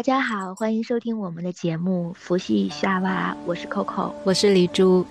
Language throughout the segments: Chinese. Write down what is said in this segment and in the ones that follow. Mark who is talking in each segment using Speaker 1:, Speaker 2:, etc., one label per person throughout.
Speaker 1: 大家好，欢迎收听我们的节目《佛系夏娃》，我是 Coco，
Speaker 2: 我是李珠。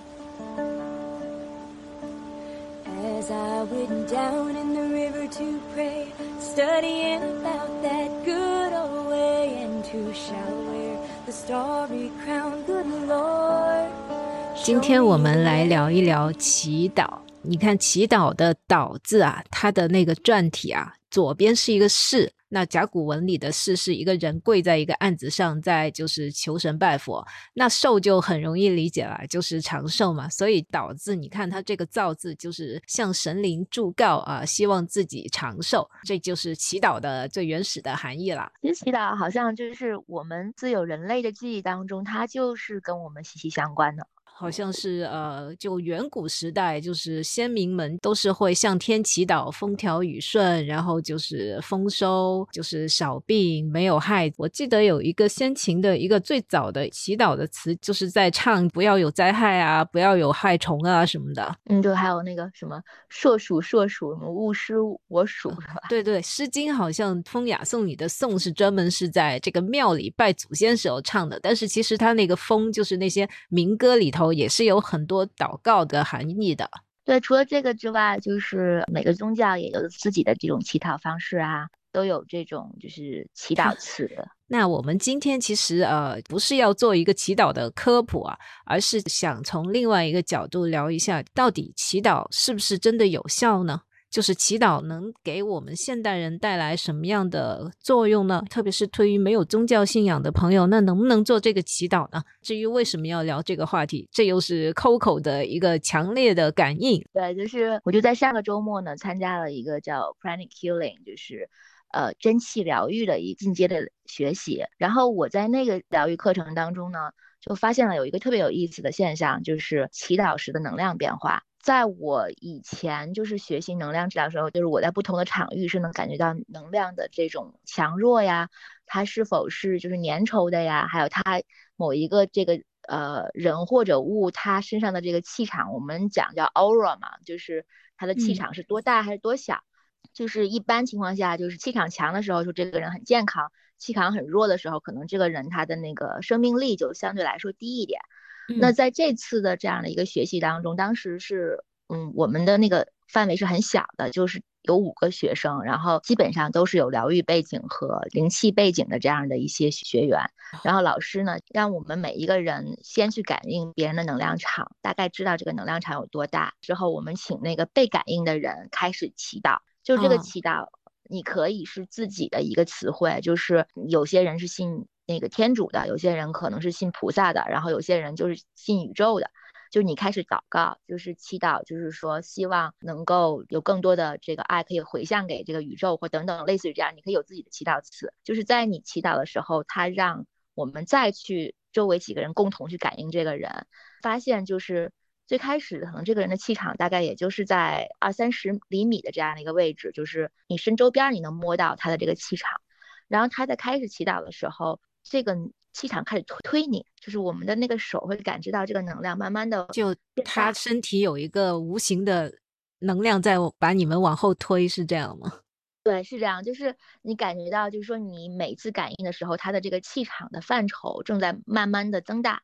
Speaker 2: 今天我们来聊一聊祈祷。你看祈祷的“祷”字啊，它的那个篆体啊，左边是一个“士”。那甲骨文里的“士”是一个人跪在一个案子上，在就是求神拜佛。那寿就很容易理解了，就是长寿嘛。所以“祷”字，你看它这个“造”字，就是向神灵祝告啊，希望自己长寿。这就是祈祷的最原始的含义了。
Speaker 1: 其实祈祷好像就是我们自有人类的记忆当中，它就是跟我们息息相关的。
Speaker 2: 好像是呃，就远古时代，就是先民们都是会向天祈祷风调雨顺，然后就是丰收，就是少病没有害。我记得有一个先秦的一个最早的祈祷的词，就是在唱不要有灾害啊，不要有害虫啊什么的。
Speaker 1: 嗯，对还有那个什么硕鼠硕鼠，什么勿失我鼠，是吧？
Speaker 2: 对对，《诗经》好像《风雅颂》里的颂是专门是在这个庙里拜祖先时候唱的，但是其实它那个风就是那些民歌里头。也是有很多祷告的含义的。
Speaker 1: 对，除了这个之外，就是每个宗教也有自己的这种祈祷方式啊，都有这种就是祈祷词。
Speaker 2: 那我们今天其实呃不是要做一个祈祷的科普啊，而是想从另外一个角度聊一下，到底祈祷是不是真的有效呢？就是祈祷能给我们现代人带来什么样的作用呢？特别是对于没有宗教信仰的朋友，那能不能做这个祈祷呢？至于为什么要聊这个话题，这又是 Coco 的一个强烈的感应。
Speaker 1: 对，就是我就在上个周末呢，参加了一个叫 Pranic Healing，就是呃真气疗愈的一进阶的学习。然后我在那个疗愈课程当中呢，就发现了有一个特别有意思的现象，就是祈祷时的能量变化。在我以前就是学习能量治疗的时候，就是我在不同的场域是能感觉到能量的这种强弱呀，它是否是就是粘稠的呀，还有它某一个这个呃人或者物它身上的这个气场，我们讲叫 aura 嘛，就是它的气场是多大还是多小。就是一般情况下，就是气场强的时候，就这个人很健康；气场很弱的时候，可能这个人他的那个生命力就相对来说低一点。那在这次的这样的一个学习当中，当时是，嗯，我们的那个范围是很小的，就是有五个学生，然后基本上都是有疗愈背景和灵气背景的这样的一些学员。然后老师呢，让我们每一个人先去感应别人的能量场，大概知道这个能量场有多大。之后我们请那个被感应的人开始祈祷，就这个祈祷，你可以是自己的一个词汇，就是有些人是信。那个天主的，有些人可能是信菩萨的，然后有些人就是信宇宙的。就你开始祷告，就是祈祷，就是说希望能够有更多的这个爱可以回向给这个宇宙或等等，类似于这样，你可以有自己的祈祷词。就是在你祈祷的时候，他让我们再去周围几个人共同去感应这个人，发现就是最开始可能这个人的气场大概也就是在二三十厘米的这样的一个位置，就是你身周边你能摸到他的这个气场，然后他在开始祈祷的时候。这个气场开始推推你，就是我们的那个手会感知到这个能量，慢慢的
Speaker 2: 就他身体有一个无形的能量在把你们往后推，是这样吗？
Speaker 1: 对，是这样，就是你感觉到，就是说你每次感应的时候，它的这个气场的范畴正在慢慢的增大，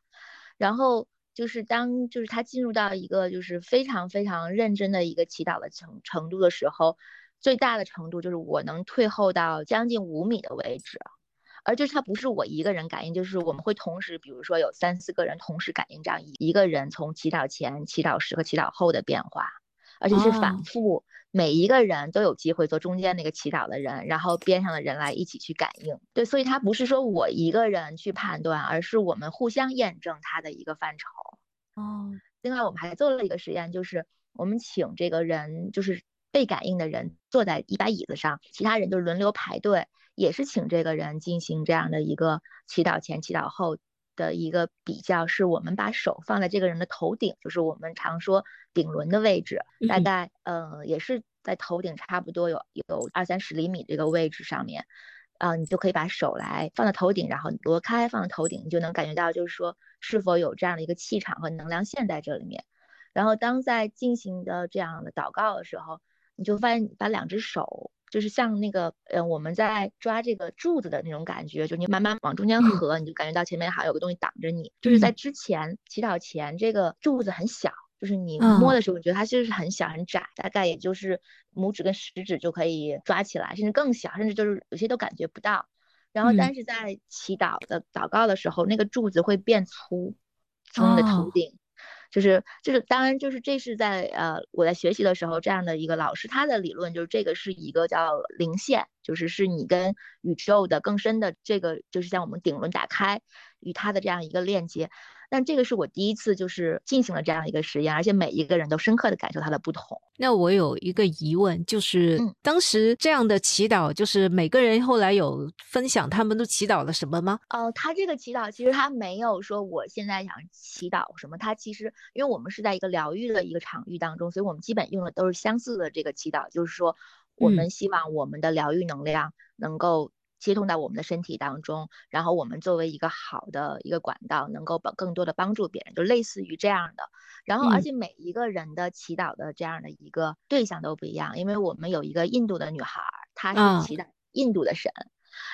Speaker 1: 然后就是当就是他进入到一个就是非常非常认真的一个祈祷的程程度的时候，最大的程度就是我能退后到将近五米的位置。而就是它不是我一个人感应，就是我们会同时，比如说有三四个人同时感应这样一一个人从祈祷前、祈祷时和祈祷后的变化，而且是反复，每一个人都有机会做中间那个祈祷的人，然后边上的人来一起去感应。对，所以它不是说我一个人去判断，而是我们互相验证它的一个范畴。
Speaker 2: 哦，
Speaker 1: 另外我们还做了一个实验，就是我们请这个人，就是被感应的人坐在一把椅子上，其他人就轮流排队。也是请这个人进行这样的一个祈祷前、祈祷后的一个比较，是我们把手放在这个人的头顶，就是我们常说顶轮的位置，大概呃也是在头顶差不多有有二三十厘米这个位置上面，啊，你就可以把手来放在头顶，然后挪开放在头顶，你就能感觉到就是说是否有这样的一个气场和能量线在这里面。然后当在进行的这样的祷告的时候，你就发现把两只手。就是像那个，呃，我们在抓这个柱子的那种感觉，就你慢慢往中间合，你就感觉到前面好像有个东西挡着你。就是在之前祈祷前，这个柱子很小，就是你摸的时候，你觉得它其实是很小很窄，大概也就是拇指跟食指就可以抓起来，甚至更小，甚至就是有些都感觉不到。然后，但是在祈祷的祷告的时候，那个柱子会变粗，从你的头顶。就是就是，当然就是这是在呃我在学习的时候，这样的一个老师他的理论就是这个是一个叫零线，就是是你跟宇宙的更深的这个，就是像我们顶轮打开与它的这样一个链接。但这个是我第一次就是进行了这样一个实验，而且每一个人都深刻的感受它的不同。
Speaker 2: 那我有一个疑问，就是当时这样的祈祷，就是每个人后来有分享他们都祈祷了什么吗？
Speaker 1: 哦，他这个祈祷其实他没有说我现在想祈祷什么，他其实因为我们是在一个疗愈的一个场域当中，所以我们基本用的都是相似的这个祈祷，就是说我们希望我们的疗愈能量能够。接通到我们的身体当中，然后我们作为一个好的一个管道，能够帮更多的帮助别人，就类似于这样的。然后，而且每一个人的祈祷的这样的一个对象都不一样，因为我们有一个印度的女孩，她是祈祷印度的神，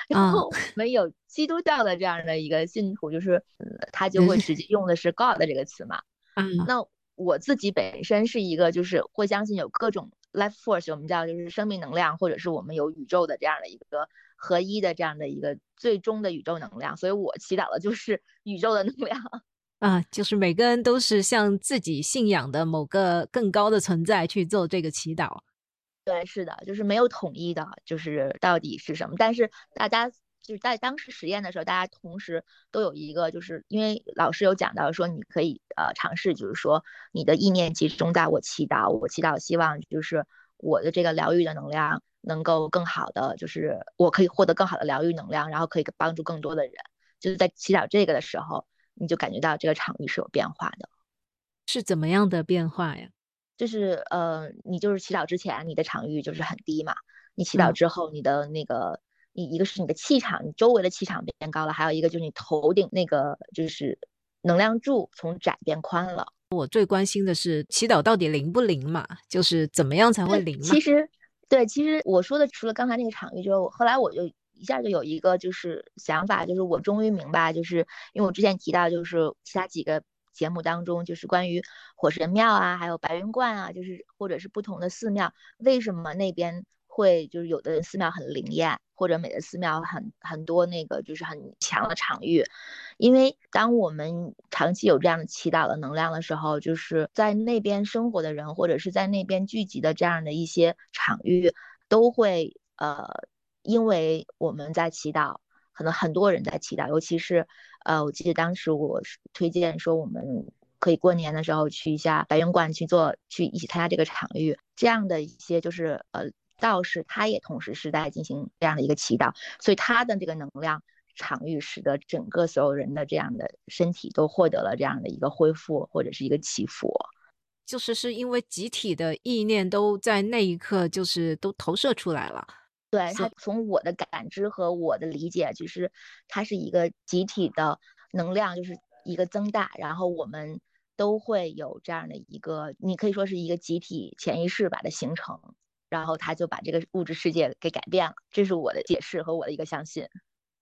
Speaker 1: 然后我们有基督教的这样的一个信徒，就是他就会直接用的是 God 这个词嘛。
Speaker 2: 嗯，
Speaker 1: 那我自己本身是一个就是会相信有各种 life force，我们叫就是生命能量，或者是我们有宇宙的这样的一个。合一的这样的一个最终的宇宙能量，所以我祈祷的就是 宇宙的能量
Speaker 2: 啊，就是每个人都是向自己信仰的某个更高的存在去做这个祈祷。
Speaker 1: 对，是的，就是没有统一的，就是到底是什么。但是大家就是在当时实验的时候，大家同时都有一个，就是因为老师有讲到说，你可以呃尝试，就是说你的意念集中在我祈祷，我祈祷希望就是我的这个疗愈的能量。能够更好的，就是我可以获得更好的疗愈能量，然后可以帮助更多的人。就是在祈祷这个的时候，你就感觉到这个场域是有变化的。
Speaker 2: 是怎么样的变化呀？
Speaker 1: 就是呃，你就是祈祷之前，你的场域就是很低嘛。你祈祷之后，你的那个，你一个是你的气场，你周围的气场变高了，还有一个就是你头顶那个就是能量柱从窄变宽了。
Speaker 2: 我最关心的是祈祷到底灵不灵嘛？就是怎么样才会灵嘛？
Speaker 1: 其实。对，其实我说的除了刚才那个场域之后，后来我就一下就有一个就是想法，就是我终于明白，就是因为我之前提到，就是其他几个节目当中，就是关于火神庙啊，还有白云观啊，就是或者是不同的寺庙，为什么那边。会就是有的寺庙很灵验，或者每个寺庙很很多那个就是很强的场域，因为当我们长期有这样的祈祷的能量的时候，就是在那边生活的人或者是在那边聚集的这样的一些场域，都会呃，因为我们在祈祷，可能很多人在祈祷，尤其是呃，我记得当时我推荐说我们可以过年的时候去一下白云观去做，去一起参加这个场域，这样的一些就是呃。道士他也同时是在进行这样的一个祈祷，所以他的这个能量场域使得整个所有人的这样的身体都获得了这样的一个恢复或者是一个祈福，
Speaker 2: 就是是因为集体的意念都在那一刻就是都投射出来了。
Speaker 1: 对他从我的感知和我的理解，就是它是一个集体的能量，就是一个增大，然后我们都会有这样的一个，你可以说是一个集体潜意识把它形成。然后他就把这个物质世界给改变了，这是我的解释和我的一个相信。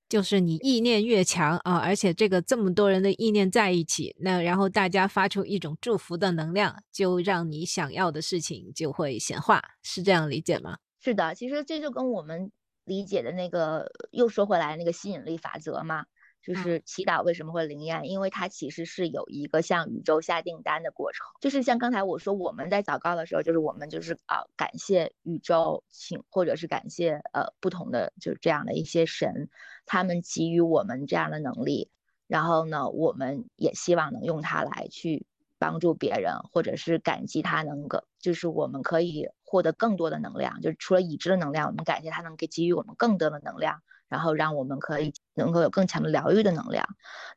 Speaker 2: 就是你意念越强啊，而且这个这么多人的意念在一起，那然后大家发出一种祝福的能量，就让你想要的事情就会显化，是这样理解吗？
Speaker 1: 是的，其实这就跟我们理解的那个又说回来那个吸引力法则嘛。就是祈祷为什么会灵验？因为它其实是有一个向宇宙下订单的过程。就是像刚才我说，我们在祷告的时候，就是我们就是啊，感谢宇宙，请或者是感谢呃不同的就是这样的一些神，他们给予我们这样的能力。然后呢，我们也希望能用它来去帮助别人，或者是感激他能够，就是我们可以获得更多的能量。就是除了已知的能量，我们感谢他能给给予我们更多的能量。然后让我们可以能够有更强的疗愈的能量。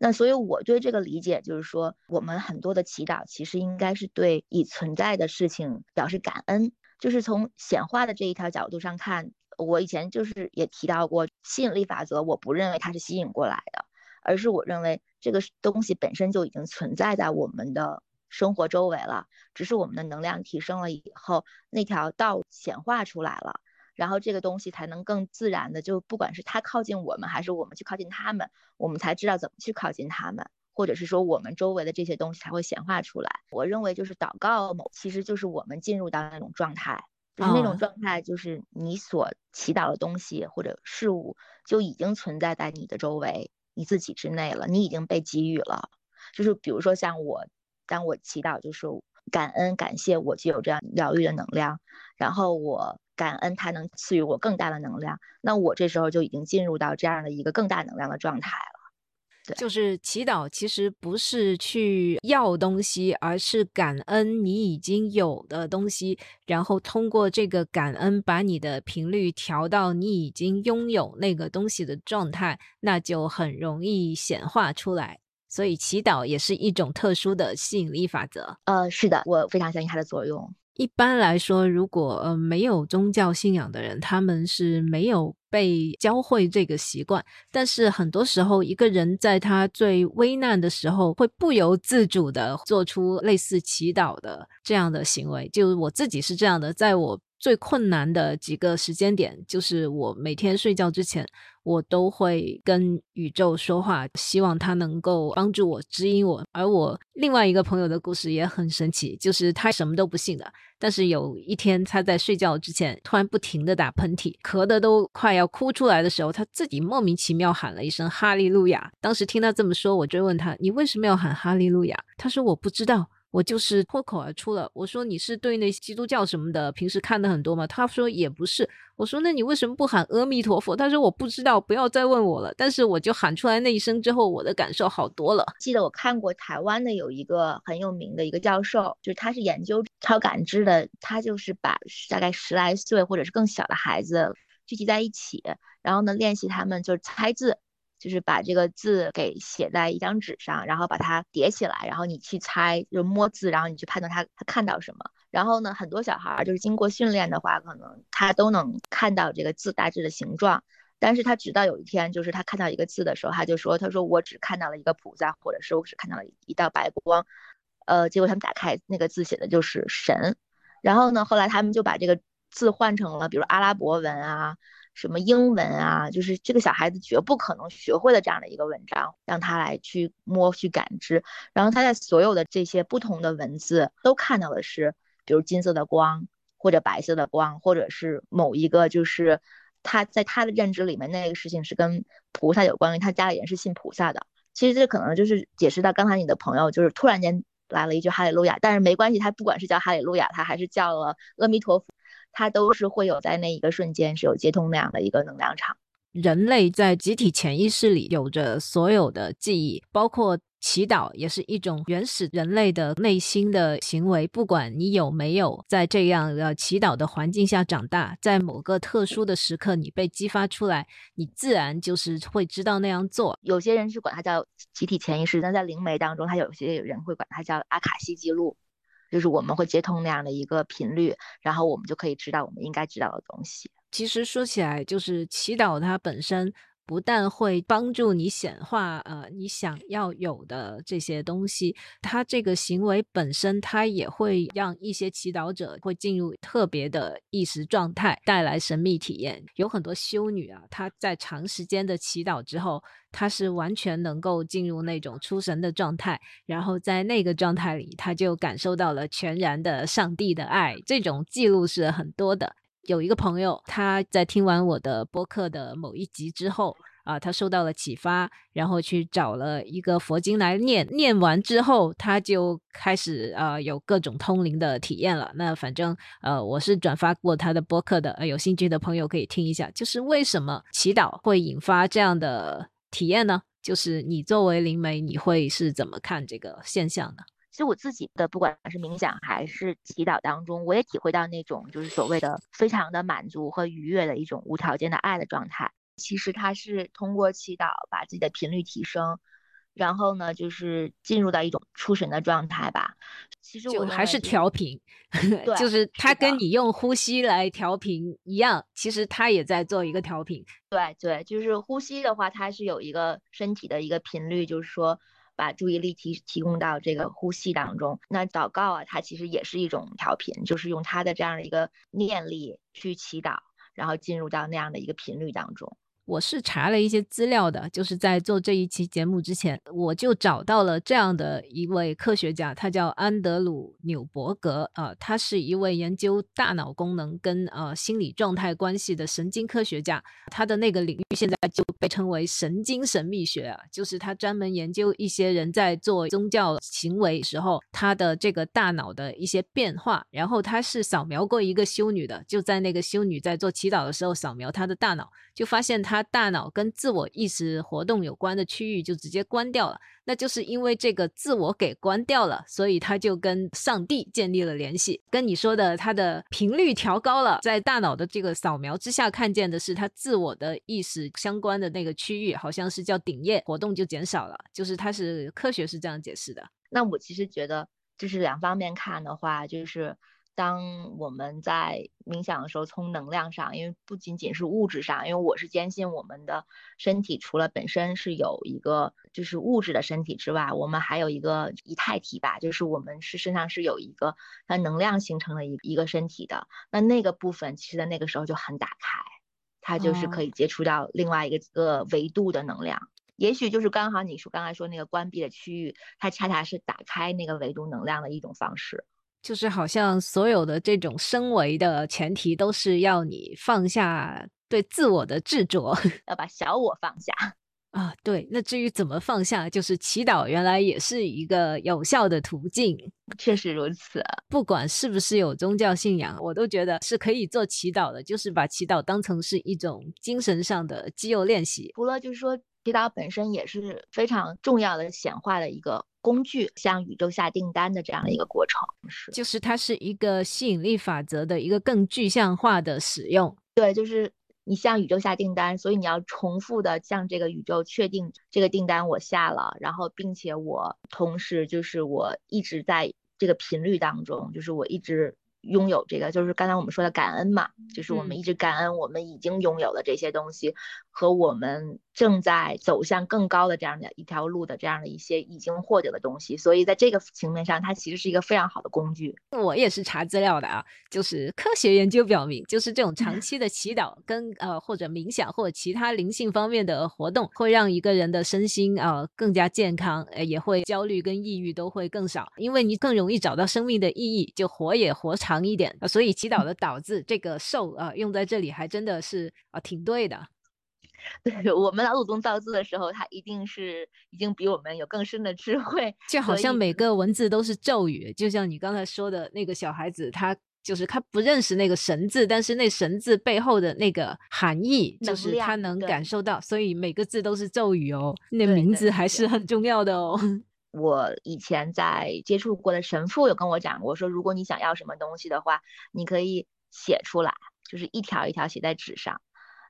Speaker 1: 那所以我对这个理解就是说，我们很多的祈祷其实应该是对已存在的事情表示感恩。就是从显化的这一条角度上看，我以前就是也提到过吸引力法则，我不认为它是吸引过来的，而是我认为这个东西本身就已经存在在我们的生活周围了，只是我们的能量提升了以后，那条道显化出来了。然后这个东西才能更自然的，就不管是他靠近我们，还是我们去靠近他们，我们才知道怎么去靠近他们，或者是说我们周围的这些东西才会显化出来。我认为就是祷告，某其实就是我们进入到那种状态，就是那种状态，就是你所祈祷的东西或者事物就已经存在在你的周围，你自己之内了，你已经被给予了。就是比如说像我，当我祈祷，就是感恩感谢我具有这样疗愈的能量，然后我。感恩他能赐予我更大的能量，那我这时候就已经进入到这样的一个更大能量的状态了。对，
Speaker 2: 就是祈祷，其实不是去要东西，而是感恩你已经有的东西，然后通过这个感恩，把你的频率调到你已经拥有那个东西的状态，那就很容易显化出来。所以祈祷也是一种特殊的吸引力法则。
Speaker 1: 呃，是的，我非常相信它的作用。
Speaker 2: 一般来说，如果呃没有宗教信仰的人，他们是没有被教会这个习惯。但是很多时候，一个人在他最危难的时候，会不由自主的做出类似祈祷的这样的行为。就我自己是这样的，在我。最困难的几个时间点，就是我每天睡觉之前，我都会跟宇宙说话，希望他能够帮助我、指引我。而我另外一个朋友的故事也很神奇，就是他什么都不信的，但是有一天他在睡觉之前突然不停的打喷嚏，咳的都快要哭出来的时候，他自己莫名其妙喊了一声哈利路亚。当时听他这么说，我追问他：“你为什么要喊哈利路亚？”他说：“我不知道。”我就是脱口而出了，我说你是对那些基督教什么的平时看的很多吗？他说也不是。我说那你为什么不喊阿弥陀佛？他说我不知道，不要再问我了。但是我就喊出来那一声之后，我的感受好多了。
Speaker 1: 记得我看过台湾的有一个很有名的一个教授，就是他是研究超感知的，他就是把大概十来岁或者是更小的孩子聚集在一起，然后呢练习他们就是猜字。就是把这个字给写在一张纸上，然后把它叠起来，然后你去猜，就摸字，然后你去判断他他看到什么。然后呢，很多小孩儿就是经过训练的话，可能他都能看到这个字大致的形状。但是他直到有一天，就是他看到一个字的时候，他就说：“他说我只看到了一个菩萨，或者是我只看到了一道白光。”呃，结果他们打开那个字写的就是神。然后呢，后来他们就把这个字换成了，比如阿拉伯文啊。什么英文啊，就是这个小孩子绝不可能学会的这样的一个文章，让他来去摸去感知，然后他在所有的这些不同的文字都看到的是，比如金色的光，或者白色的光，或者是某一个就是他在他的认知里面那个事情是跟菩萨有关，因为他家里人是信菩萨的。其实这可能就是解释到刚才你的朋友就是突然间来了一句哈利路亚，但是没关系，他不管是叫哈利路亚，他还是叫了阿弥陀佛。它都是会有在那一个瞬间是有接通那样的一个能量场。
Speaker 2: 人类在集体潜意识里有着所有的记忆，包括祈祷也是一种原始人类的内心的行为。不管你有没有在这样的祈祷的环境下长大，在某个特殊的时刻你被激发出来，你自然就是会知道那样做。
Speaker 1: 有些人是管它叫集体潜意识，但在灵媒当中，他有些人会管它叫阿卡西记录。就是我们会接通那样的一个频率，然后我们就可以知道我们应该知道的东西。
Speaker 2: 其实说起来，就是祈祷它本身。不但会帮助你显化，呃，你想要有的这些东西，它这个行为本身，它也会让一些祈祷者会进入特别的意识状态，带来神秘体验。有很多修女啊，她在长时间的祈祷之后，她是完全能够进入那种出神的状态，然后在那个状态里，她就感受到了全然的上帝的爱。这种记录是很多的。有一个朋友，他在听完我的播客的某一集之后，啊，他受到了启发，然后去找了一个佛经来念。念完之后，他就开始啊，有各种通灵的体验了。那反正呃，我是转发过他的播客的，呃有兴趣的朋友可以听一下。就是为什么祈祷会引发这样的体验呢？就是你作为灵媒，你会是怎么看这个现象呢？
Speaker 1: 其实我自己的不管是冥想还是祈祷当中，我也体会到那种就是所谓的非常的满足和愉悦的一种无条件的爱的状态。其实它是通过祈祷把自己的频率提升，然后呢就是进入到一种出神的状态吧。其实我
Speaker 2: 还是调频，就是它跟你用呼吸来调频一样，其实它也在做一个调频。
Speaker 1: 对对，就是呼吸的话，它是有一个身体的一个频率，就是说。把注意力提提供到这个呼吸当中，那祷告啊，它其实也是一种调频，就是用它的这样的一个念力去祈祷，然后进入到那样的一个频率当中。
Speaker 2: 我是查了一些资料的，就是在做这一期节目之前，我就找到了这样的一位科学家，他叫安德鲁纽伯格啊，他是一位研究大脑功能跟呃心理状态关系的神经科学家。他的那个领域现在就被称为神经神秘学啊，就是他专门研究一些人在做宗教行为时候，他的这个大脑的一些变化。然后他是扫描过一个修女的，就在那个修女在做祈祷的时候扫描她的大脑，就发现她。他大脑跟自我意识活动有关的区域就直接关掉了，那就是因为这个自我给关掉了，所以他就跟上帝建立了联系。跟你说的，他的频率调高了，在大脑的这个扫描之下看见的是他自我的意识相关的那个区域，好像是叫顶叶活动就减少了，就是它是科学是这样解释的。
Speaker 1: 那我其实觉得，就是两方面看的话，就是。当我们在冥想的时候，从能量上，因为不仅仅是物质上，因为我是坚信我们的身体除了本身是有一个就是物质的身体之外，我们还有一个以太体吧，就是我们是身上是有一个它能量形成的一一个身体的。那那个部分其实在那个时候就很打开，它就是可以接触到另外一个个维度的能量。也许就是刚好你说刚才说那个关闭的区域，它恰恰是打开那个维度能量的一种方式。
Speaker 2: 就是好像所有的这种升维的前提，都是要你放下对自我的执着，
Speaker 1: 要把小我放下
Speaker 2: 啊。对，那至于怎么放下，就是祈祷，原来也是一个有效的途径。
Speaker 1: 确实如此，
Speaker 2: 不管是不是有宗教信仰，我都觉得是可以做祈祷的，就是把祈祷当成是一种精神上的肌肉练习。
Speaker 1: 除了就是说。祈祷本身也是非常重要的显化的一个工具，向宇宙下订单的这样的一个过程，是
Speaker 2: 就是它是一个吸引力法则的一个更具象化的使用。
Speaker 1: 对，就是你向宇宙下订单，所以你要重复的向这个宇宙确定这个订单我下了，然后并且我同时就是我一直在这个频率当中，就是我一直。拥有这个就是刚才我们说的感恩嘛，就是我们一直感恩我们已经拥有的这些东西和我们正在走向更高的这样的一条路的这样的一些已经获得的东西，所以在这个层面上，它其实是一个非常好的工具。
Speaker 2: 我也是查资料的啊，就是科学研究表明，就是这种长期的祈祷跟呃或者冥想或者其他灵性方面的活动，会让一个人的身心啊更加健康，呃也会焦虑跟抑郁都会更少，因为你更容易找到生命的意义，就活也活长。一点所以祈祷的“祷”字，这个“寿”啊，用在这里还真的是啊，挺对的。
Speaker 1: 对我们老祖宗造字的时候，他一定是已经比我们有更深的智慧。
Speaker 2: 就好像每个文字都是咒语，就像你刚才说的那个小孩子，他就是他不认识那个“神”字，但是那“神”字背后的那个含义，就是他能感受到，所以每个字都是咒语哦。那名字还是很重要的哦。
Speaker 1: 我以前在接触过的神父有跟我讲过，说如果你想要什么东西的话，你可以写出来，就是一条一条写在纸上，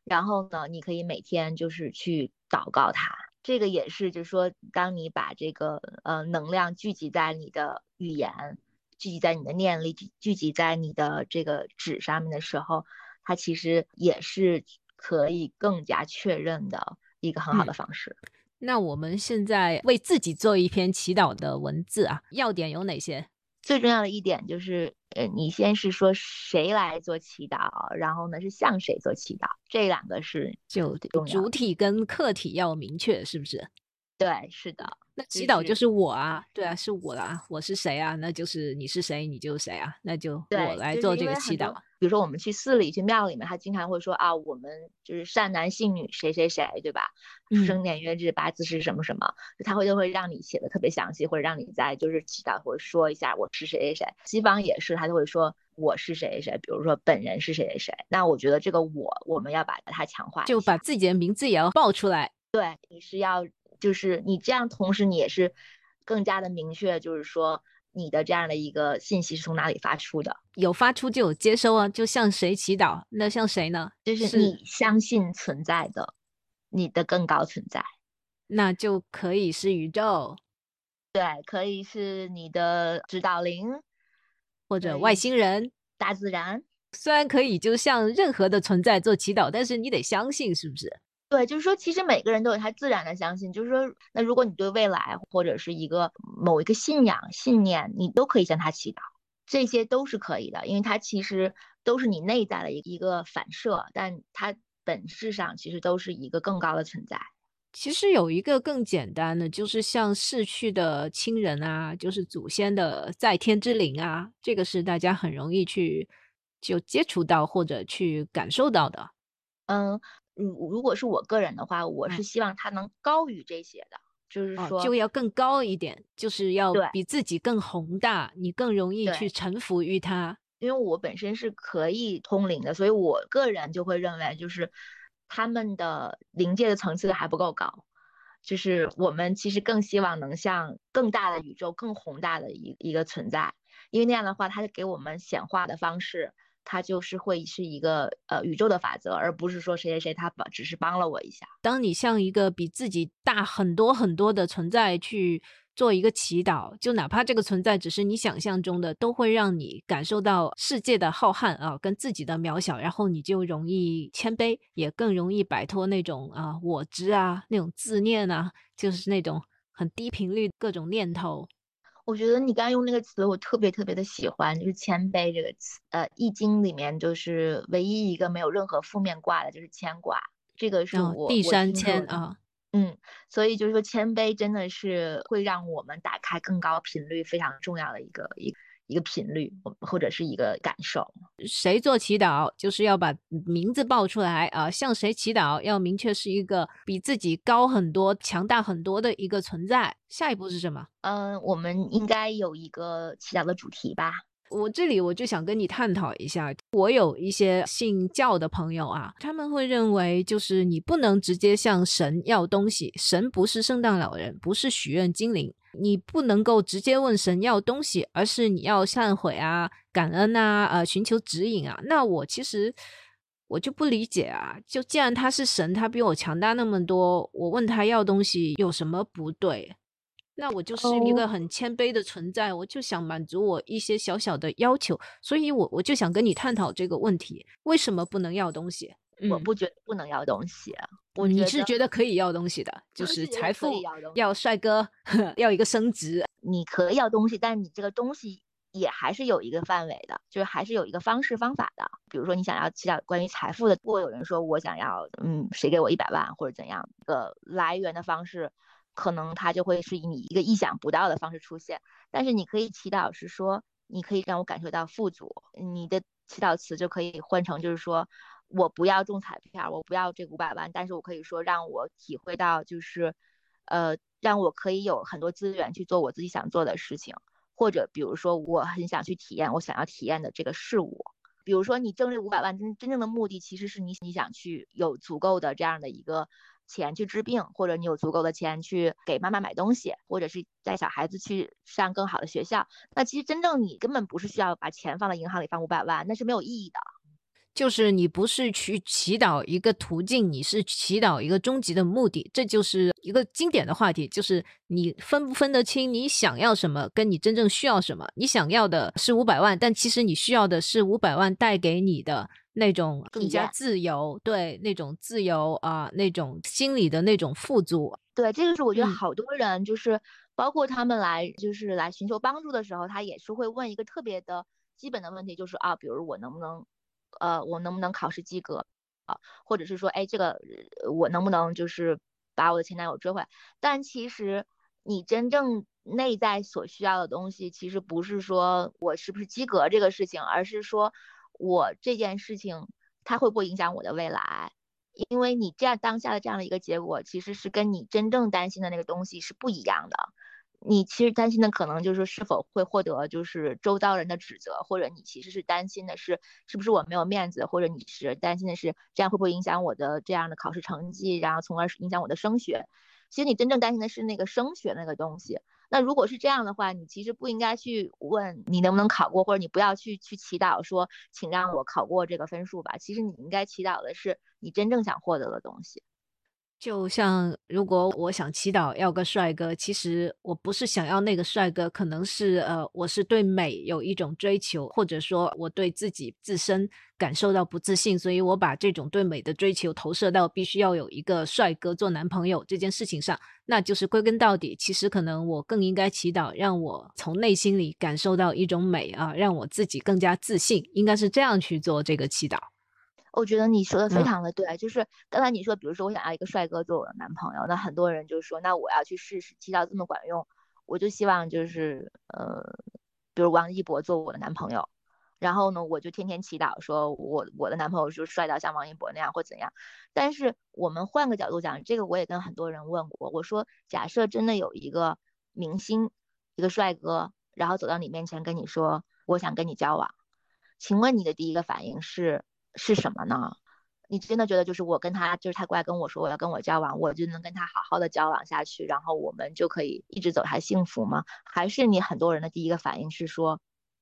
Speaker 1: 然后呢，你可以每天就是去祷告它。这个也是，就是说，当你把这个呃能量聚集在你的语言，聚集在你的念力，聚聚集在你的这个纸上面的时候，它其实也是可以更加确认的一个很好的方式。
Speaker 2: 那我们现在为自己做一篇祈祷的文字啊，要点有哪些？
Speaker 1: 最重要的一点就是，呃，你先是说谁来做祈祷，然后呢是向谁做祈祷，这两个是
Speaker 2: 就主体跟客体要明确，是不是？
Speaker 1: 对，是的。
Speaker 2: 那祈祷就是我啊，对啊，是我啊，我是谁啊？那就是你是谁，你就是谁啊？那就我来做这个祈祷。
Speaker 1: 比如说我们去寺里、去庙里面，他经常会说啊，我们就是善男信女谁谁谁，对吧？生年月日八字是什么什么，他会就会让你写的特别详细，或者让你在就是祈祷或者说一下我是谁谁谁。西方也是，他就会说我是谁谁谁，比如说本人是谁谁谁。那我觉得这个我，我们要把它强化，
Speaker 2: 就把自己的名字也要报出来。
Speaker 1: 对，你是要。就是你这样，同时你也是更加的明确，就是说你的这样的一个信息是从哪里发出的，
Speaker 2: 有发出就有接收啊，就向谁祈祷，那向谁呢？
Speaker 1: 就是你相信存在的，你的更高存在，
Speaker 2: 那就可以是宇宙，
Speaker 1: 对，可以是你的指导灵，
Speaker 2: 或者外星人、
Speaker 1: 大自然，
Speaker 2: 虽然可以就向任何的存在做祈祷，但是你得相信，是不是？
Speaker 1: 对，就是说，其实每个人都有他自然的相信。就是说，那如果你对未来或者是一个某一个信仰、信念，你都可以向他祈祷，这些都是可以的，因为它其实都是你内在的一一个反射，但它本质上其实都是一个更高的存在。
Speaker 2: 其实有一个更简单的，就是像逝去的亲人啊，就是祖先的在天之灵啊，这个是大家很容易去就接触到或者去感受到的。
Speaker 1: 嗯，如如果是我个人的话，我是希望它能高于这些的，就是说
Speaker 2: 就要更高一点，就是要比自己更宏大，你更容易去臣服于它。
Speaker 1: 因为我本身是可以通灵的，所以我个人就会认为就是。他们的临界的层次还不够高，就是我们其实更希望能像更大的宇宙、更宏大的一一个存在，因为那样的话，它给我们显化的方式，它就是会是一个呃宇宙的法则，而不是说谁谁谁他帮只是帮了我一下。
Speaker 2: 当你向一个比自己大很多很多的存在去。做一个祈祷，就哪怕这个存在只是你想象中的，都会让你感受到世界的浩瀚啊，跟自己的渺小，然后你就容易谦卑，也更容易摆脱那种啊我执啊那种自念啊，就是那种很低频率各种念头。
Speaker 1: 我觉得你刚刚用那个词，我特别特别的喜欢，就是谦卑这个词。呃，《易经》里面就是唯一一个没有任何负面卦的，就是谦卦。这个是我
Speaker 2: 第三谦啊。
Speaker 1: 嗯，所以就是说，谦卑真的是会让我们打开更高频率非常重要的一个一一个频率，或者是一个感受。
Speaker 2: 谁做祈祷，就是要把名字报出来啊！向谁祈祷，要明确是一个比自己高很多、强大很多的一个存在。下一步是什么？
Speaker 1: 嗯，我们应该有一个祈祷的主题吧。
Speaker 2: 我这里我就想跟你探讨一下，我有一些信教的朋友啊，他们会认为就是你不能直接向神要东西，神不是圣诞老人，不是许愿精灵，你不能够直接问神要东西，而是你要忏悔啊、感恩啊、呃寻求指引啊。那我其实我就不理解啊，就既然他是神，他比我强大那么多，我问他要东西有什么不对？那我就是一个很谦卑的存在，我就想满足我一些小小的要求，所以我我就想跟你探讨这个问题：为什么不能要东西？
Speaker 1: 我不觉得不能要东西，
Speaker 2: 我你是觉得可以要东西的，就是财富要帅哥，要一个升职，
Speaker 1: 你可以要东西，但你这个东西也还是有一个范围的，就是还是有一个方式方法的。比如说你想要祈祷关于财富的，如果有人说我想要，嗯，谁给我一百万或者怎样的来源的方式。可能它就会是以你一个意想不到的方式出现，但是你可以祈祷是说，你可以让我感受到富足，你的祈祷词就可以换成就是说我不要中彩票，我不要这五百万，但是我可以说让我体会到就是，呃，让我可以有很多资源去做我自己想做的事情，或者比如说我很想去体验我想要体验的这个事物，比如说你挣这五百万真真正的目的其实是你你想去有足够的这样的一个。钱去治病，或者你有足够的钱去给妈妈买东西，或者是带小孩子去上更好的学校。那其实真正你根本不是需要把钱放在银行里放五百万，那是没有意义的。
Speaker 2: 就是你不是去祈祷一个途径，你是祈祷一个终极的目的。这就是一个经典的话题，就是你分不分得清你想要什么，跟你真正需要什么。你想要的是五百万，但其实你需要的是五百万带给你的。那种更加自由，对那种自由啊，那种心理的那种富足，
Speaker 1: 对这个是我觉得好多人就是包括他们来就是来寻求帮助的时候，他也是会问一个特别的基本的问题，就是啊，比如我能不能呃我能不能考试及格啊，或者是说哎这个我能不能就是把我的前男友追回来？但其实你真正内在所需要的东西，其实不是说我是不是及格这个事情，而是说。我这件事情，它会不会影响我的未来？因为你这样当下的这样的一个结果，其实是跟你真正担心的那个东西是不一样的。你其实担心的可能就是是否会获得就是周遭人的指责，或者你其实是担心的是是不是我没有面子，或者你是担心的是这样会不会影响我的这样的考试成绩，然后从而影响我的升学。其实你真正担心的是那个升学那个东西。那如果是这样的话，你其实不应该去问你能不能考过，或者你不要去去祈祷说，请让我考过这个分数吧。其实你应该祈祷的是你真正想获得的东西。
Speaker 2: 就像如果我想祈祷要个帅哥，其实我不是想要那个帅哥，可能是呃，我是对美有一种追求，或者说我对自己自身感受到不自信，所以我把这种对美的追求投射到必须要有一个帅哥做男朋友这件事情上，那就是归根到底，其实可能我更应该祈祷，让我从内心里感受到一种美啊，让我自己更加自信，应该是这样去做这个祈祷。
Speaker 1: 我觉得你说的非常的对，就是刚才你说，比如说我想要一个帅哥做我的男朋友，那很多人就说，那我要去试试祈祷这么管用，我就希望就是呃，比如王一博做我的男朋友，然后呢，我就天天祈祷说我我的男朋友就帅到像王一博那样或怎样。但是我们换个角度讲，这个我也跟很多人问过，我说假设真的有一个明星，一个帅哥，然后走到你面前跟你说我想跟你交往，请问你的第一个反应是？是什么呢？你真的觉得就是我跟他，就是他过来跟我说我要跟我交往，我就能跟他好好的交往下去，然后我们就可以一直走下幸福吗？还是你很多人的第一个反应是说，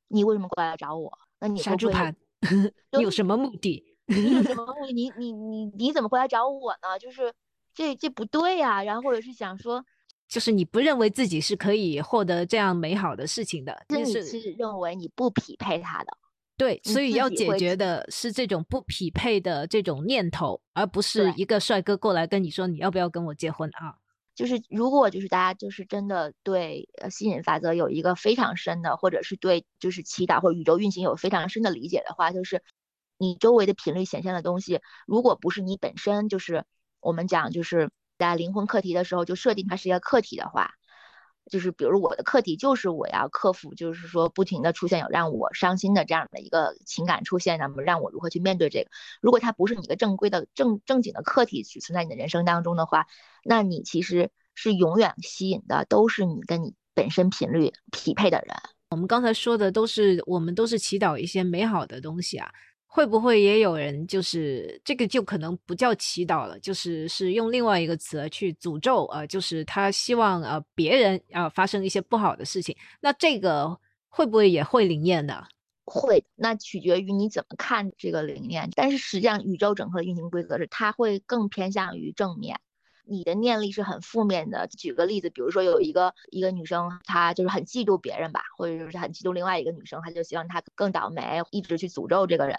Speaker 1: 你为什么过来找我？那你
Speaker 2: 杀猪盘，你有什么目的？
Speaker 1: 你有什么目的？你你你你怎么过来找我呢？就是这这不对呀。然后或者是想说，
Speaker 2: 就是你不认为自己是可以获得这样美好的事情的，
Speaker 1: 是你是认为你不匹配他的。
Speaker 2: 对，所以要解决的是这种不匹配的这种念头，而不是一个帅哥过来跟你说你要不要跟我结婚啊？
Speaker 1: 就是如果就是大家就是真的对呃吸引法则有一个非常深的，或者是对就是祈祷或者宇宙运行有非常深的理解的话，就是你周围的频率显现的东西，如果不是你本身就是我们讲就是在灵魂课题的时候就设定它是一个课题的话。就是比如我的课题就是我要克服，就是说不停的出现有让我伤心的这样的一个情感出现，那么让我如何去面对这个？如果它不是你一个正规的正正经的课题去存在你的人生当中的话，那你其实是永远吸引的都是你跟你本身频率匹配的人。
Speaker 2: 我们刚才说的都是我们都是祈祷一些美好的东西啊。会不会也有人就是这个就可能不叫祈祷了，就是是用另外一个词去诅咒啊，就是他希望呃别人啊发生一些不好的事情，那这个会不会也会灵验的？
Speaker 1: 会，那取决于你怎么看这个灵验。但是实际上宇宙整合运行规则是它会更偏向于正面。你的念力是很负面的。举个例子，比如说有一个一个女生，她就是很嫉妒别人吧，或者就是很嫉妒另外一个女生，她就希望她更倒霉，一直去诅咒这个人。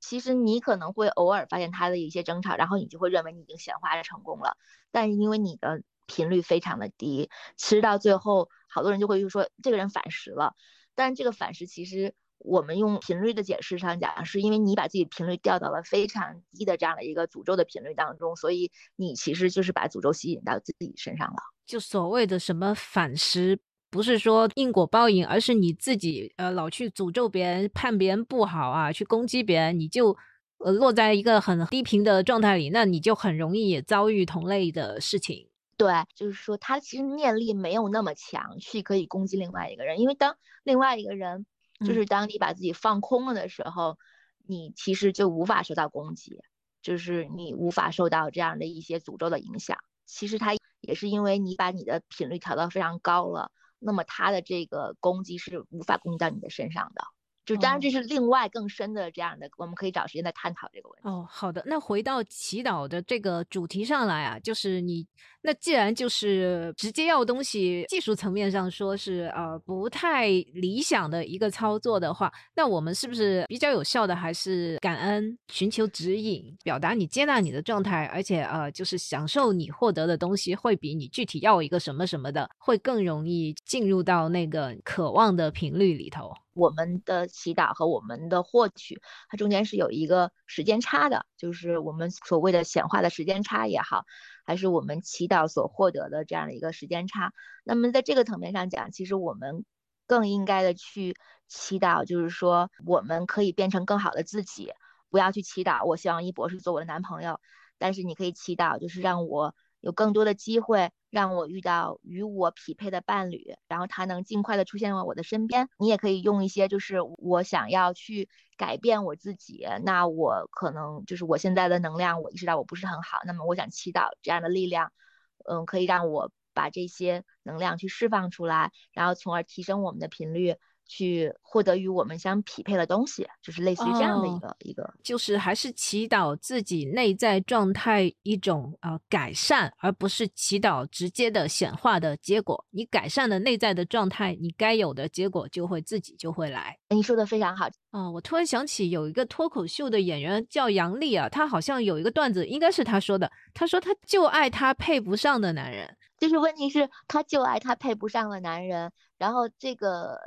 Speaker 1: 其实你可能会偶尔发现她的一些争吵，然后你就会认为你已经显化成功了。但是因为你的频率非常的低，其实到最后，好多人就会说这个人反噬了。但这个反噬其实。我们用频率的解释上讲，是因为你把自己频率调到了非常低的这样的一个诅咒的频率当中，所以你其实就是把诅咒吸引到自己身上了。
Speaker 2: 就所谓的什么反噬，不是说因果报应，而是你自己呃老去诅咒别人、判别人不好啊，去攻击别人，你就呃落在一个很低频的状态里，那你就很容易也遭遇同类的事情。
Speaker 1: 对，就是说他其实念力没有那么强，去可以攻击另外一个人，因为当另外一个人。就是当你把自己放空了的时候，你其实就无法受到攻击，就是你无法受到这样的一些诅咒的影响。其实它也是因为你把你的频率调到非常高了，那么它的这个攻击是无法攻击到你的身上的。就当然这是另外更深的这样的，我们可以找时间再探讨这个问题。
Speaker 2: 哦，好的。那回到祈祷的这个主题上来啊，就是你那既然就是直接要东西，技术层面上说是呃不太理想的一个操作的话，那我们是不是比较有效的还是感恩、寻求指引、表达你接纳你的状态，而且呃就是享受你获得的东西，会比你具体要一个什么什么的，会更容易进入到那个渴望的频率里头。
Speaker 1: 我们的祈祷和我们的获取，它中间是有一个时间差的，就是我们所谓的显化的时间差也好，还是我们祈祷所获得的这样的一个时间差。那么在这个层面上讲，其实我们更应该的去祈祷，就是说我们可以变成更好的自己，不要去祈祷我希望一博士做我的男朋友，但是你可以祈祷，就是让我。有更多的机会让我遇到与我匹配的伴侣，然后他能尽快的出现在我的身边。你也可以用一些，就是我想要去改变我自己，那我可能就是我现在的能量，我意识到我不是很好，那么我想祈祷这样的力量，嗯，可以让我把这些能量去释放出来，然后从而提升我们的频率，去获得与我们相匹配的东西，就是类似于这样的一
Speaker 2: 哦，
Speaker 1: 个一个。
Speaker 2: 就是还是祈祷自己内在状态一种呃改善，而不是祈祷直接的显化的结果。你改善了内在的状态，你该有的结果就会自己就会来。
Speaker 1: 你说的非常好，
Speaker 2: 哦，我突然想起有一个脱口秀的演员叫杨笠啊，他好像有一个段子，应该是他说的。他说他就爱他配不上的男人。
Speaker 1: 就是问题是他就爱他配不上的男人，然后这个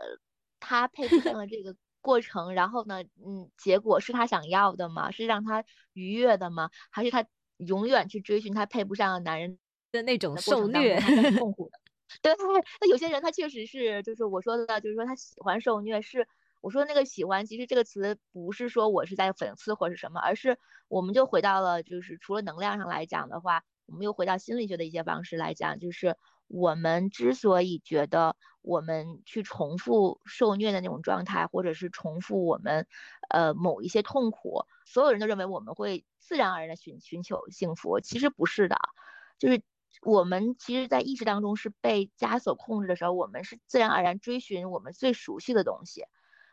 Speaker 1: 他配不上的这个过程，然后呢，嗯，结果是他想要的吗？是让他愉悦的吗？还是他永远去追寻他配不上的男人
Speaker 2: 的那种
Speaker 1: 的
Speaker 2: 受虐
Speaker 1: 痛苦的？对，那有些人他确实是，就是我说的，就是说他喜欢受虐，是我说那个喜欢，其实这个词不是说我是在讽刺或是什么，而是我们就回到了，就是除了能量上来讲的话，我们又回到心理学的一些方式来讲，就是我们之所以觉得我们去重复受虐的那种状态，或者是重复我们呃某一些痛苦，所有人都认为我们会自然而然的寻寻求幸福，其实不是的，就是。我们其实，在意识当中是被枷锁控制的时候，我们是自然而然追寻我们最熟悉的东西。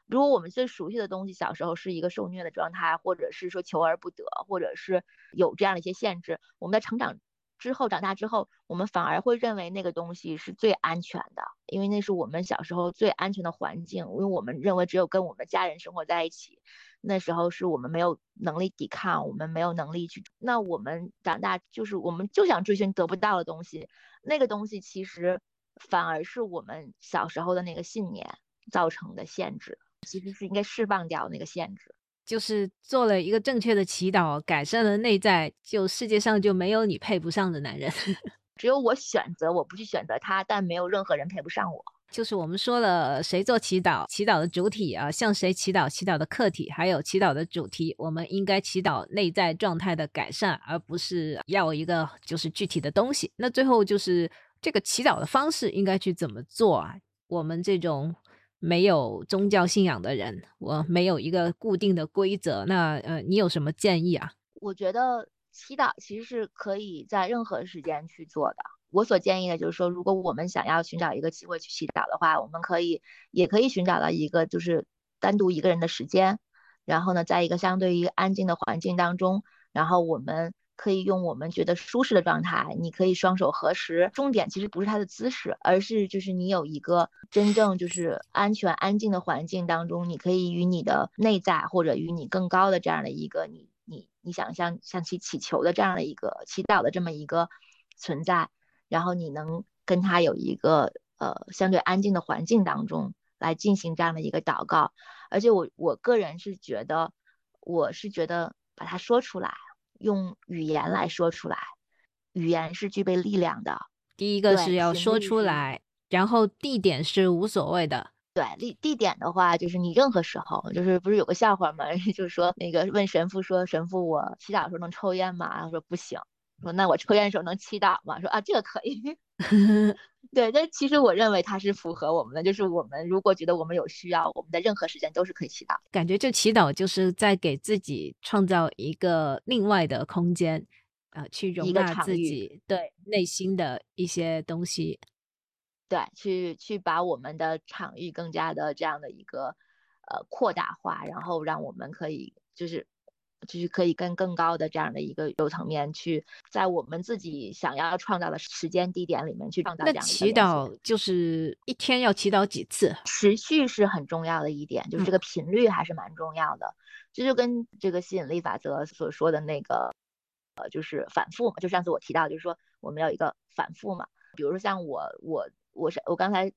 Speaker 1: 如果我们最熟悉的东西小时候是一个受虐的状态，或者是说求而不得，或者是有这样的一些限制，我们在成长之后、长大之后，我们反而会认为那个东西是最安全的，因为那是我们小时候最安全的环境，因为我们认为只有跟我们家人生活在一起。那时候是我们没有能力抵抗，我们没有能力去。那我们长大就是我们就想追寻得不到的东西，那个东西其实反而是我们小时候的那个信念造成的限制，其实是应该释放掉那个限制。
Speaker 2: 就是做了一个正确的祈祷，改善了内在，就世界上就没有你配不上的男人。
Speaker 1: 只有我选择，我不去选择他，但没有任何人配不上我。
Speaker 2: 就是我们说了，谁做祈祷，祈祷的主体啊，向谁祈祷，祈祷的客体，还有祈祷的主题，我们应该祈祷内在状态的改善，而不是要一个就是具体的东西。那最后就是这个祈祷的方式应该去怎么做啊？我们这种没有宗教信仰的人，我没有一个固定的规则，那呃，你有什么建议啊？
Speaker 1: 我觉得祈祷其实是可以在任何时间去做的。我所建议的就是说，如果我们想要寻找一个机会去祈祷的话，我们可以也可以寻找到一个就是单独一个人的时间，然后呢，在一个相对于安静的环境当中，然后我们可以用我们觉得舒适的状态，你可以双手合十。重点其实不是它的姿势，而是就是你有一个真正就是安全安静的环境当中，你可以与你的内在或者与你更高的这样的一个你你你想象向其祈求的这样的一个祈祷的这么一个存在。然后你能跟他有一个呃相对安静的环境当中来进行这样的一个祷告，而且我我个人是觉得，我是觉得把它说出来，用语言来说出来，语言是具备力量的。
Speaker 2: 第一个是要说出来，然后地点是无所谓的。
Speaker 1: 对，地地点的话，就是你任何时候，就是不是有个笑话吗？就是说那个问神父说，神父我洗澡的时候能抽烟吗？他说不行。说那我抽烟的时候能祈祷吗？说啊这个可以。对，但其实我认为它是符合我们的，就是我们如果觉得我们有需要，我们在任何时间都是可以祈祷。
Speaker 2: 感觉这祈祷就是在给自己创造一个另外的空间，呃，去容纳自己对内心的一些东西。
Speaker 1: 对，去去把我们的场域更加的这样的一个呃扩大化，然后让我们可以就是就是可以跟更高的这样的一个有层面去，在我们自己想要创造的时间地点里面去创造这样的
Speaker 2: 那祈祷就是一天要祈祷几次？
Speaker 1: 持续是很重要的一点，就是这个频率还是蛮重要的。这就跟这个吸引力法则所说的那个，呃，就是反复嘛。就上次我提到，就是说我们要有一个反复嘛。比如说像我，我，我是我刚才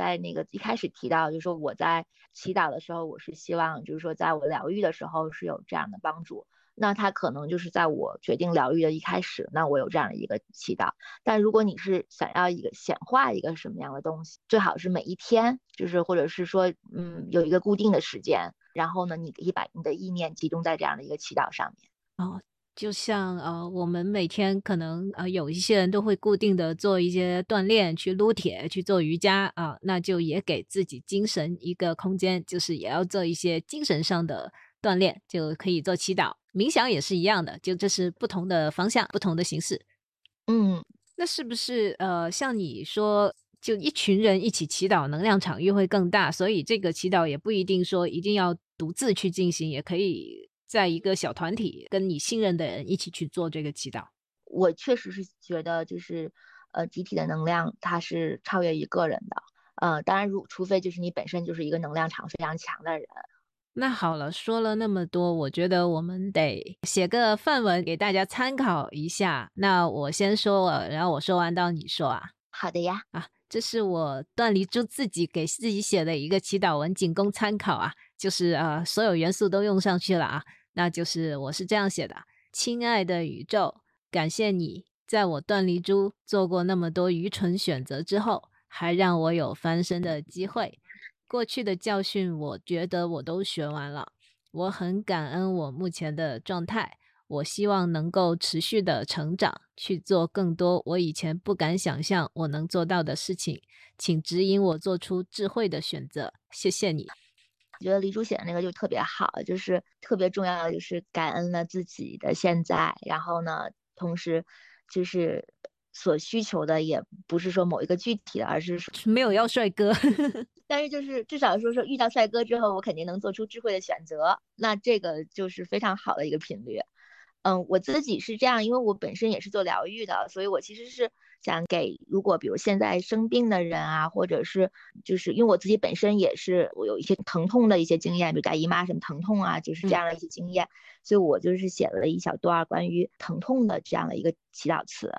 Speaker 1: 在那个一开始提到，就是说我在祈祷的时候，我是希望就是说在我疗愈的时候是有这样的帮助。那它可能就是在我决定疗愈的一开始，那我有这样的一个祈祷。但如果你是想要一个显化一个什么样的东西，最好是每一天，就是或者是说，嗯，有一个固定的时间，然后呢，你可以把你的意念集中在这样的一个祈祷上面。
Speaker 2: 哦，就像呃，我们每天可能呃有一些人都会固定的做一些锻炼，去撸铁，去做瑜伽啊、那就也给自己精神一个空间，就是也要做一些精神上的锻炼，就可以做祈祷、冥想也是一样的，就这是不同的方向、不同的形式。
Speaker 1: 嗯，
Speaker 2: 那是不是呃，像你说就一群人一起祈祷，能量场域会更大。所以这个祈祷也不一定说一定要独自去进行，也可以在一个小团体跟你信任的人一起去做这个祈祷。
Speaker 1: 我确实是觉得，就是呃，集体的能量它是超越于个人的。呃，当然，如除非就是你本身就是一个能量场非常强的人。
Speaker 2: 那好了，说了那么多，我觉得我们得写个范文给大家参考一下。那我先说了，然后我说完到你说啊。
Speaker 1: 好的呀。
Speaker 2: 啊，这是我段黎珠自己给自己写的一个祈祷文，仅供参考啊。就是呃，所有元素都用上去了啊。那就是我是这样写的：亲爱的宇宙，感谢你在我段离珠做过那么多愚蠢选择之后，还让我有翻身的机会。过去的教训，我觉得我都学完了。我很感恩我目前的状态。我希望能够持续的成长，去做更多我以前不敢想象我能做到的事情。请指引我做出智慧的选择。谢谢你。
Speaker 1: 我觉得黎珠写的那个就特别好，就是特别重要的就是感恩了自己的现在，然后呢，同时就是。所需求的也不是说某一个具体的，而是说
Speaker 2: 没有要帅哥，
Speaker 1: 但是就是至少说说遇到帅哥之后，我肯定能做出智慧的选择，那这个就是非常好的一个频率。嗯，我自己是这样，因为我本身也是做疗愈的，所以我其实是想给如果比如现在生病的人啊，或者是就是因为我自己本身也是我有一些疼痛的一些经验，比如大姨妈什么疼痛啊，就是这样的一些经验，所以我就是写了一小段关于疼痛的这样的一个祈祷词。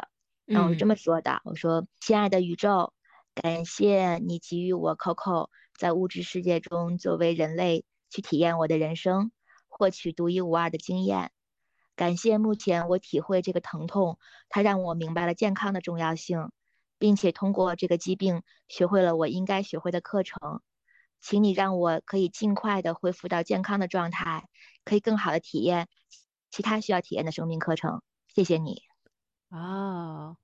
Speaker 1: 然后我是这么说的：“我说，亲爱的宇宙，感谢你给予我 Coco 在物质世界中作为人类去体验我的人生，获取独一无二的经验。感谢目前我体会这个疼痛，它让我明白了健康的重要性，并且通过这个疾病学会了我应该学会的课程。请你让我可以尽快的恢复到健康的状态，可以更好的体验其他需要体验的生命课程。谢谢你。”
Speaker 2: 啊，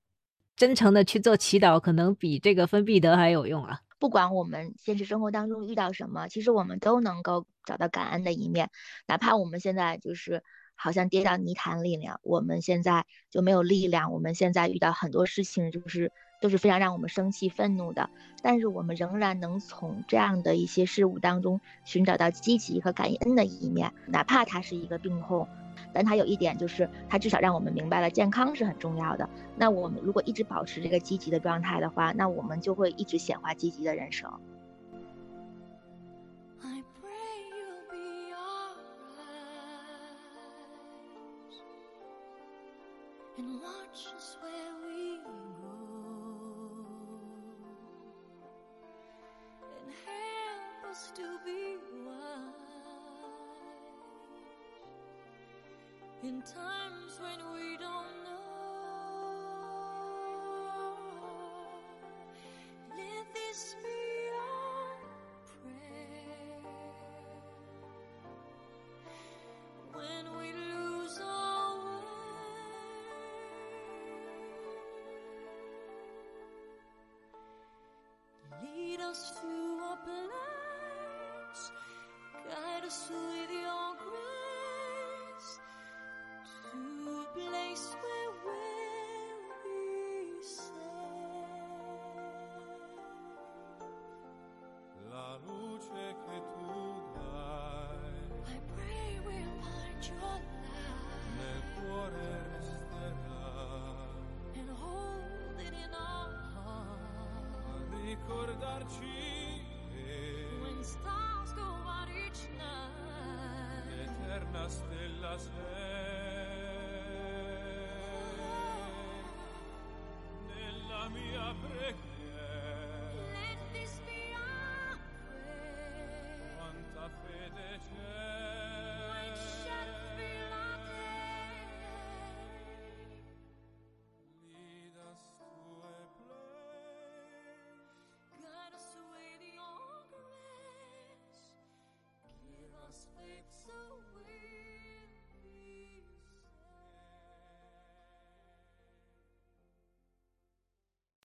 Speaker 2: 真诚的去做祈祷，可能比这个分必得还有用啊！
Speaker 1: 不管我们现实生活当中遇到什么，其实我们都能够找到感恩的一面，哪怕我们现在就是好像跌到泥潭里了，我们现在就没有力量，我们现在遇到很多事情就是都是非常让我们生气、愤怒的，但是我们仍然能从这样的一些事物当中寻找到积极和感恩的一面，哪怕它是一个病痛。但它有一点就是，它至少让我们明白了健康是很重要的。那我们如果一直保持这个积极的状态的话，那我们就会一直显化积极的人生。and why? Us to a place, guide us with your grace cheese.